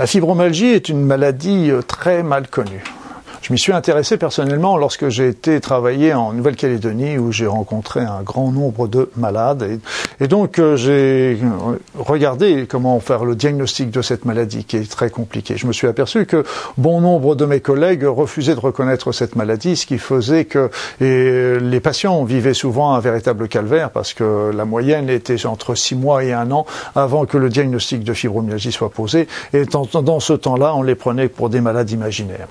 La fibromyalgie est une maladie euh, très mal connue. Je m'y suis intéressé personnellement lorsque j'ai été travailler en Nouvelle-Calédonie où j'ai rencontré un grand nombre de malades et, donc euh, j'ai regardé comment faire le diagnostic de cette maladie qui est très compliqué. Je me suis aperçu que bon nombre de mes collègues refusaient de reconnaître cette maladie, ce qui faisait que les patients vivaient souvent un véritable calvaire parce que la moyenne était entre six mois et un an avant que le diagnostic de fibromyalgie soit posé et dans ce temps-là on les prenait pour des malades imaginaires.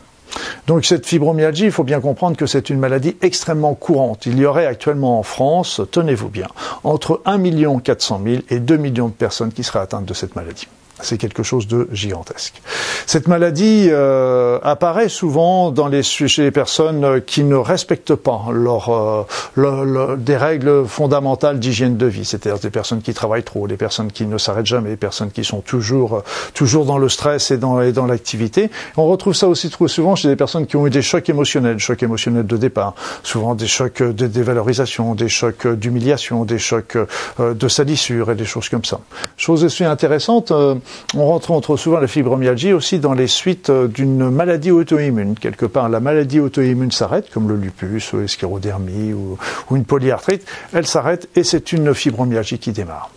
Donc cette fibromyalgie, il faut bien comprendre que c'est une maladie extrêmement courante. Il y aurait actuellement en France, tenez-vous bien, entre 1 400 000 et 2 millions de personnes qui seraient atteintes de cette maladie. C'est quelque chose de gigantesque. Cette maladie euh, apparaît souvent dans les, chez les personnes qui ne respectent pas leur, euh, des règles fondamentales d'hygiène de vie, c'est-à-dire des personnes qui travaillent trop, des personnes qui ne s'arrêtent jamais, des personnes qui sont toujours, toujours dans le stress et dans, et dans l'activité. On retrouve ça aussi trop souvent chez des personnes qui ont eu des chocs émotionnels, chocs émotionnels de départ, souvent des chocs de dévalorisation, des chocs d'humiliation, des chocs euh, de salissure et des choses comme ça. Chose aussi intéressante, euh, on rencontre souvent la fibromyalgie aussi dans les suites euh, d'une maladie auto-immune. Quelque part, la maladie auto-immune s'arrête, comme le lupus, ou l'esclérodermie ou une polyarthrite, elle s'arrête et c'est une fibromyalgie qui démarre.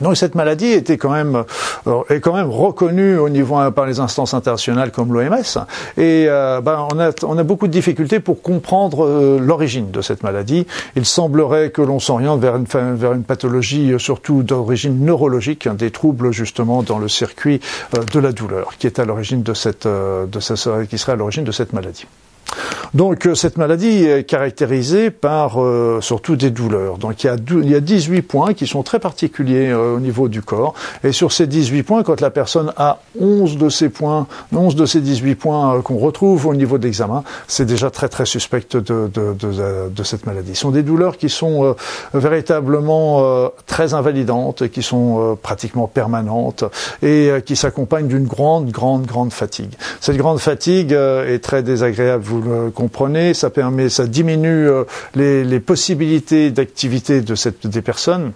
Donc cette maladie était quand même euh, est quand même reconnue au niveau hein, par les instances internationales comme l'OMS et euh, ben, on a beaucoup de difficultés pour comprendre euh, l'origine de cette maladie. Il semblerait que l'on s'oriente vers une pathologie surtout d'origine neurologique, hein, des troubles justement dans le circuit de la douleur qui est qui serait à l'origine de cette maladie. Donc euh, cette maladie est caractérisée par euh, surtout des douleurs. Donc il y, a il y a 18 points qui sont très particuliers euh, au niveau du corps. Et sur ces 18 points, quand la personne a 11 de ces points, 11 de ces 18 points qu'on retrouve au niveau d'examen, c'est déjà très très suspect de, de, de, de, cette maladie. Ce sont des douleurs qui sont véritablement très invalidantes, qui sont pratiquement permanentes et qui s'accompagnent d'une grande grande grande fatigue. Cette grande fatigue est très désagréable vous le ça permet, ça diminue euh, les, les possibilités d'activité de cette, des personnes.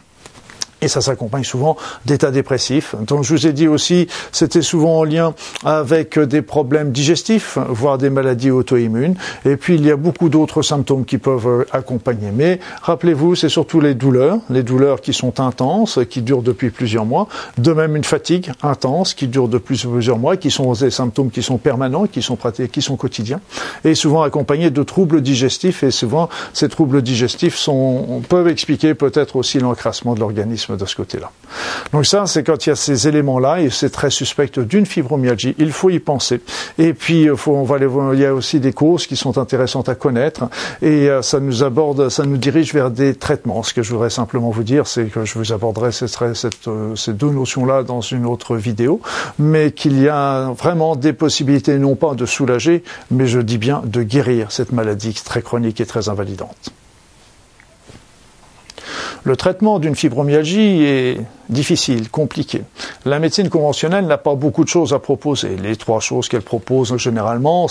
Et ça s'accompagne souvent d'états dépressifs. Donc je vous ai dit aussi, c'était souvent en lien avec des problèmes digestifs, voire des maladies auto-immunes. Et puis il y a beaucoup d'autres symptômes qui peuvent euh, accompagner. Mais rappelez-vous, c'est surtout les douleurs, les douleurs qui sont intenses, qui durent depuis plusieurs mois. De même une fatigue intense qui dure depuis plusieurs mois, qui sont des symptômes qui sont permanents, qui sont pratiques, qui sont quotidiens, et souvent accompagnés de troubles digestifs. Et souvent ces troubles digestifs sont, peuvent expliquer peut-être aussi l'encrassement de l'organisme de ce côté-là. Donc ça, c'est quand il y a ces éléments-là, et c'est très suspect d'une fibromyalgie, il faut y penser. Et puis, faut, on va aller voir, il y a aussi des causes qui sont intéressantes à connaître, et euh, ça nous aborde, ça nous dirige vers des traitements. Ce que je voudrais simplement vous dire, c'est que je vous aborderai euh, ces deux notions-là dans une autre vidéo, mais qu'il y a vraiment des possibilités, non pas de soulager, mais je dis bien de guérir cette maladie très chronique et très invalidante. Le traitement d'une fibromyalgie est difficile, compliqué. La médecine conventionnelle n'a pas beaucoup de choses à proposer. Les trois choses qu'elle propose généralement,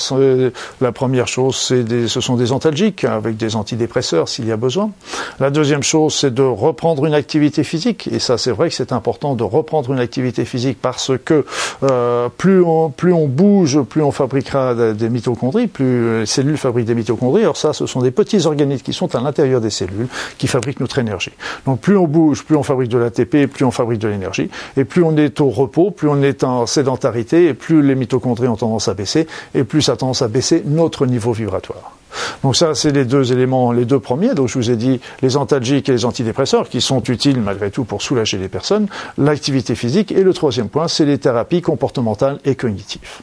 la première chose, c'est ce sont des antalgiques avec des antidépresseurs s'il y a besoin. La deuxième chose, c'est de reprendre une activité physique. Et ça, c'est vrai que c'est important de reprendre une activité physique parce que euh, plus, on, plus on bouge, plus on fabriquera des mitochondries, plus les cellules fabriquent des mitochondries. Alors ça, ce sont des petits organismes qui sont à l'intérieur des cellules qui fabriquent notre énergie. Donc plus on bouge, plus on fabrique de l'ATP, plus on fabrique de l'énergie. Et plus on est au repos, plus on est en sédentarité, et plus les mitochondries ont tendance à baisser, et plus ça a tendance à baisser notre niveau vibratoire. Donc ça, c'est les deux éléments, les deux premiers. Donc je vous ai dit les antalgiques et les antidépresseurs qui sont utiles malgré tout pour soulager les personnes, l'activité physique et le troisième point, c'est les thérapies comportementales et cognitives.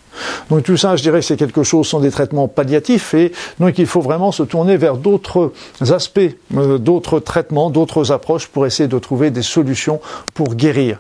Donc tout ça, je dirais que c'est quelque chose, sont des traitements palliatifs et donc il faut vraiment se tourner vers d'autres aspects, euh, d'autres traitements, d'autres approches pour essayer de trouver des solutions pour guérir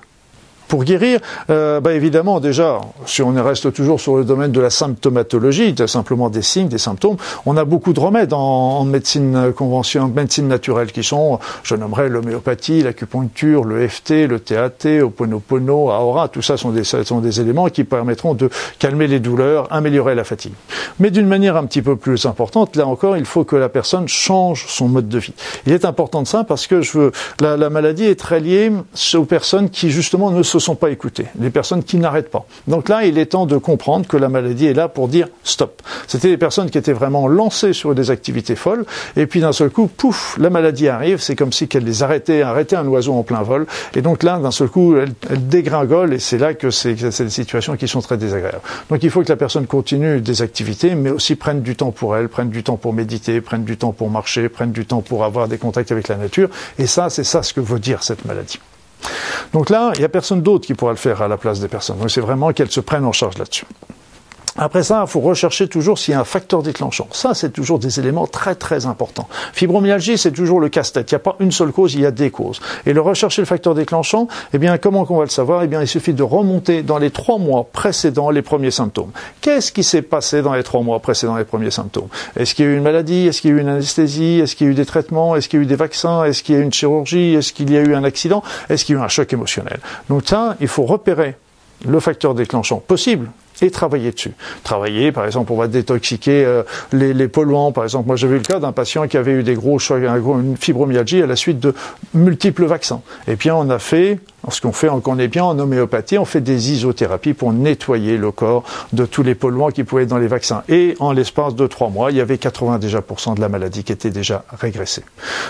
pour guérir, euh, bah évidemment, déjà, si on reste toujours sur le domaine de la symptomatologie, de simplement des signes, des symptômes, on a beaucoup de remèdes en, médecine conventionnelle, en médecine naturelle qui sont, je nommerai l'homéopathie, l'acupuncture, le FT, le TAT, Oponopono, Aora, tout ça sont des, sont des éléments qui permettront de calmer les douleurs, améliorer la fatigue. Mais d'une manière un petit peu plus importante, là encore, il faut que la personne change son mode de vie. Il est important de ça parce que je veux, la, la maladie est très liée aux personnes qui justement ne se se sont pas écoutées, des personnes qui n'arrêtent pas. Donc là, il est temps de comprendre que la maladie est là pour dire stop. C'était des personnes qui étaient vraiment lancées sur des activités folles, et puis d'un seul coup, pouf, la maladie arrive, c'est comme si qu'elle les arrêtait, arrêtait un oiseau en plein vol, et donc là, d'un seul coup, elle, elle dégringole, et c'est là que c'est des situations qui sont très désagréables. Donc il faut que la personne continue des activités, mais aussi prenne du temps pour elle, prenne du temps pour méditer, prenne du temps pour marcher, prenne du temps pour avoir des contacts avec la nature, et ça, c'est ça ce que veut dire cette maladie. Donc là, il n'y a personne d'autre qui pourra le faire à la place des personnes. Donc c'est vraiment qu'elles se prennent en charge là-dessus. Après ça, il faut rechercher toujours s'il y a un facteur déclenchant. Ça, c'est toujours des éléments très très importants. Fibromyalgie, c'est toujours le casse-tête. Il n'y a pas une seule cause, il y a des causes. Et le rechercher le facteur déclenchant, eh bien, comment qu'on va le savoir Eh bien, il suffit de remonter dans les trois mois précédents les premiers symptômes. Qu'est-ce qui s'est passé dans les trois mois précédents les premiers symptômes Est-ce qu'il y a eu une maladie Est-ce qu'il y a eu une anesthésie Est-ce qu'il y a eu des traitements Est-ce qu'il y a eu des vaccins Est-ce qu'il y a eu une chirurgie Est-ce qu'il y a eu un accident Est-ce qu'il y a eu un choc émotionnel Donc ça, il faut repérer le facteur déclenchant possible et travailler dessus. Travailler, par exemple, on va détoxiquer euh, les, les, polluants. Par exemple, moi j'ai vu le cas d'un patient qui avait eu des gros une fibromyalgie à la suite de multiples vaccins. Et puis on a fait ce qu'on fait, on est bien en homéopathie, on fait des isothérapies pour nettoyer le corps de tous les polluants qui pouvaient être dans les vaccins. Et en l'espace de trois mois, il y avait 80 déjà de la maladie qui était déjà régressée.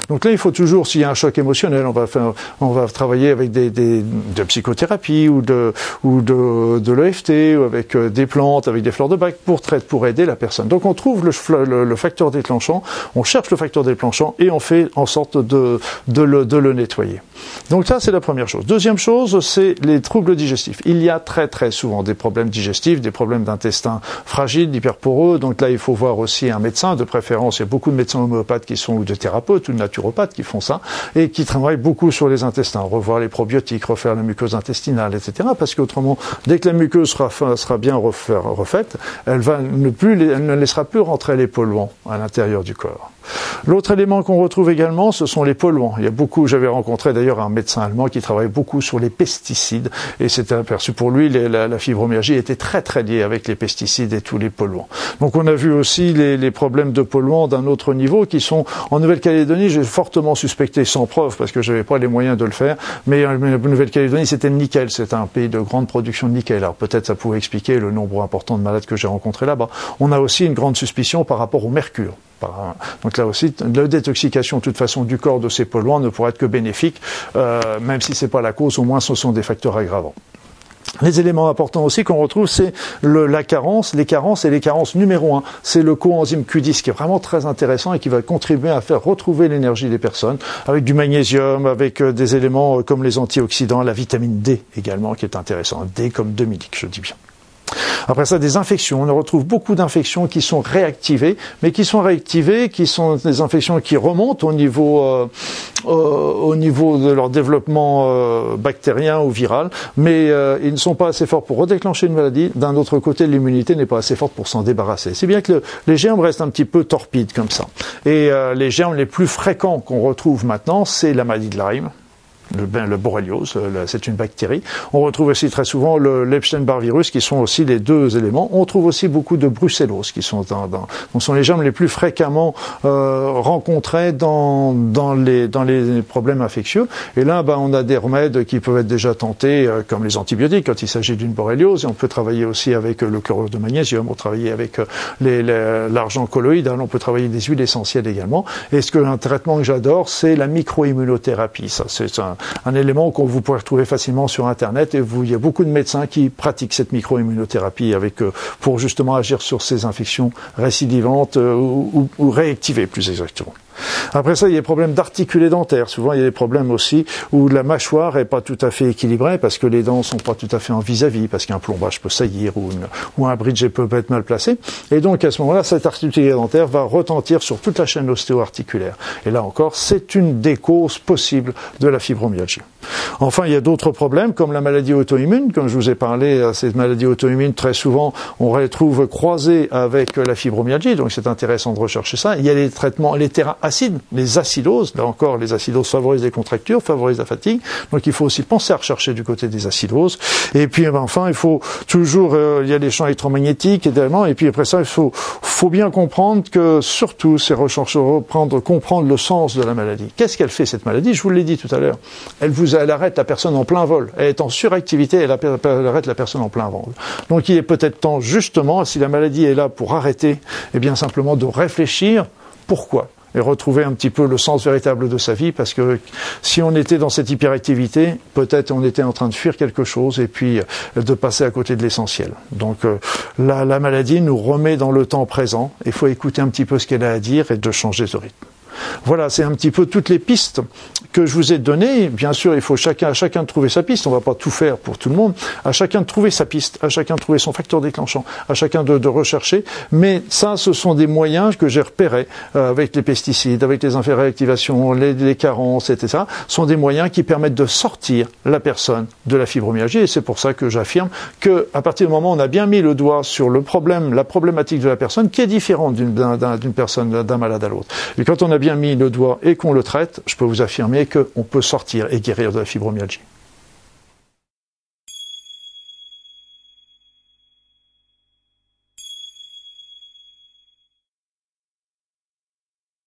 Donc là, il faut toujours, s'il y a un choc émotionnel, on va travailler avec des, des de psychothérapie ou de l'EFT ou avec euh, des plantes, avec des fleurs de bac pour traiter, pour aider la personne. Donc on trouve le, facteur déclenchant, on cherche le facteur déclenchant et on fait en sorte de de le, de le nettoyer. Donc ça, c'est la première chose. Deuxième chose, c'est les troubles digestifs. Il y a très très souvent des problèmes digestifs, des problèmes d'intestin fragile, d'hyperporeux. Donc là, il faut voir aussi un médecin de préférence. Il y a beaucoup de médecins homéopathes qui sont ou de thérapeutes ou de naturopathes qui font ça et qui travaillent beaucoup sur les intestins, revoir les probiotiques, refaire la muqueuse intestinale, etc. Parce qu'autrement, dès que la muqueuse sera, bien refaite, elle ne laissera plus rentrer les polluants à l'intérieur du corps. L'autre élément qu'on retrouve également, ce sont les polluants. Il y a beaucoup, j'avais rencontré d'ailleurs un médecin allemand qui travaille beaucoup sur les pesticides et c'était aperçu pour lui la, la, fibromyalgie était très très liée avec les pesticides et tous les polluants. Donc on a vu aussi les, les problèmes de polluants d'un autre niveau qui sont en Nouvelle-Calédonie, j'ai fortement suspecté sans preuve parce que j'avais pas les moyens de le faire, mais en Nouvelle-Calédonie c'était le nickel, c'est un pays de grande production de nickel. Alors peut-être ça pouvait expliquer le nombre important de malades que j'ai rencontrés là-bas. On a aussi une grande suspicion par rapport au mercure. Donc là aussi, la détoxication de toute façon du corps de ces polluants ne pourrait être que bénéfique, euh, même si c'est pas la cause, au moins ce sont des facteurs aggravants. Les éléments importants aussi qu'on retrouve, c'est la carence, les carences et les carences numéro un, c'est le coenzyme Q10 qui est vraiment très intéressant et qui va contribuer à faire retrouver l'énergie des personnes avec du magnésium, avec euh, des éléments euh, comme les antioxydants, la vitamine D également qui est intéressant, D comme Dominique, je dis bien. Après ça, des infections. On retrouve beaucoup d'infections qui sont réactivées, mais qui sont réactivées, qui sont des infections qui remontent au niveau, euh, euh, au niveau de leur développement euh, bactérien ou viral, mais ils ne sont pas assez forts pour redéclencher une maladie. D'un autre côté, l'immunité n'est pas assez forte pour s'en débarrasser. C'est bien que le, les germes restent un petit peu torpides comme ça. Et les germes les plus fréquents qu'on retrouve maintenant, c'est la maladie de Lyme le, ben, le borréliose, c'est une bactérie. On retrouve aussi très souvent le l'Epstein-Barr virus, qui sont aussi les deux éléments. On trouve aussi beaucoup de brucellose, qui sont dans, dans donc sont les germes les plus fréquemment euh, rencontrés dans, dans, les, dans les problèmes infectieux. Et là, ben, on a des remèdes qui peuvent être déjà tentés, euh, comme les antibiotiques, quand il s'agit d'une borréliose. Et on peut travailler aussi avec euh, le chlorure de magnésium, on peut travailler avec euh, l'argent colloïde, on peut travailler des huiles essentielles également. Et ce que un traitement que j'adore, c'est la microimmunothérapie. Ça, c'est un, élément qu'on vous pourrez retrouver facilement sur Internet. Et vous, il y a beaucoup de médecins qui pratiquent cette microimmunothérapie avec euh, pour justement agir sur ces infections récidivantes euh, ou, ou réactivées plus exactement. Après ça, il y a des problèmes d'articulés dentaires. Souvent, il y a des problèmes aussi où la mâchoire est pas tout à fait équilibrée parce que les dents sont pas tout à fait en vis-à-vis, parce qu'un plombage peut saillir ou, un bridge peut être mal placé. Et donc, à ce moment-là, cet articulé dentaire va retentir sur toute la chaîne ostéo-articulaire. Et là encore, c'est une des causes possibles de la fibromyalgie. Enfin, il y a d'autres problèmes comme la maladie auto-immune. Comme je vous ai parlé, cette maladie auto-immune, très souvent, on retrouve croisée avec la fibromyalgie. Donc, c'est intéressant de rechercher ça. Il y a les traitements, les terrains acides, les acidoses. Là encore, les acidoses favorisent les contractures, favorisent la fatigue. Donc il faut aussi penser à rechercher du côté des acidoses. Et puis ben, enfin, il faut toujours, euh, il y a les champs électromagnétiques également. Et puis après ça, il faut, faut bien comprendre que surtout ces recherches reprendre, comprendre le sens de la maladie. Qu'est-ce qu'elle fait cette maladie? Je vous l'ai dit tout à l'heure. Elle vous, elle arrête la personne en plein vol. Elle est en suractivité, elle, arrête la personne en plein vol. Donc il est peut-être temps justement, si la maladie est là pour arrêter, eh bien simplement de réfléchir pourquoi? Et retrouver un petit peu le sens véritable de sa vie, parce que si on était dans cette hyperactivité, peut-être on était en train de fuir quelque chose et puis euh, de passer à côté de l'essentiel. Donc euh, la, la maladie nous remet dans le temps présent, il faut écouter un petit peu ce qu'elle a à dire et de changer de rythme. Voilà, c'est un petit peu toutes les pistes que je vous ai données. Bien sûr, il faut chacun, à chacun trouver sa piste. On ne va pas tout faire pour tout le monde. À chacun de trouver sa piste, à chacun de trouver son facteur déclenchant, à chacun de, rechercher. Mais ça, ce sont des moyens que j'ai repérés euh, avec les pesticides, avec les réactivations, les, carences, etc. sont des moyens qui permettent de sortir la personne de la fibromyalgie. Et c'est pour ça que j'affirme que à partir du moment où on a bien mis le doigt sur le problème, la problématique de la personne, qui est différente d'une personne, d'un malade à l'autre. Bien mis le doigt et qu'on le traite, je peux vous affirmer qu'on peut sortir et guérir de la fibromyalgie.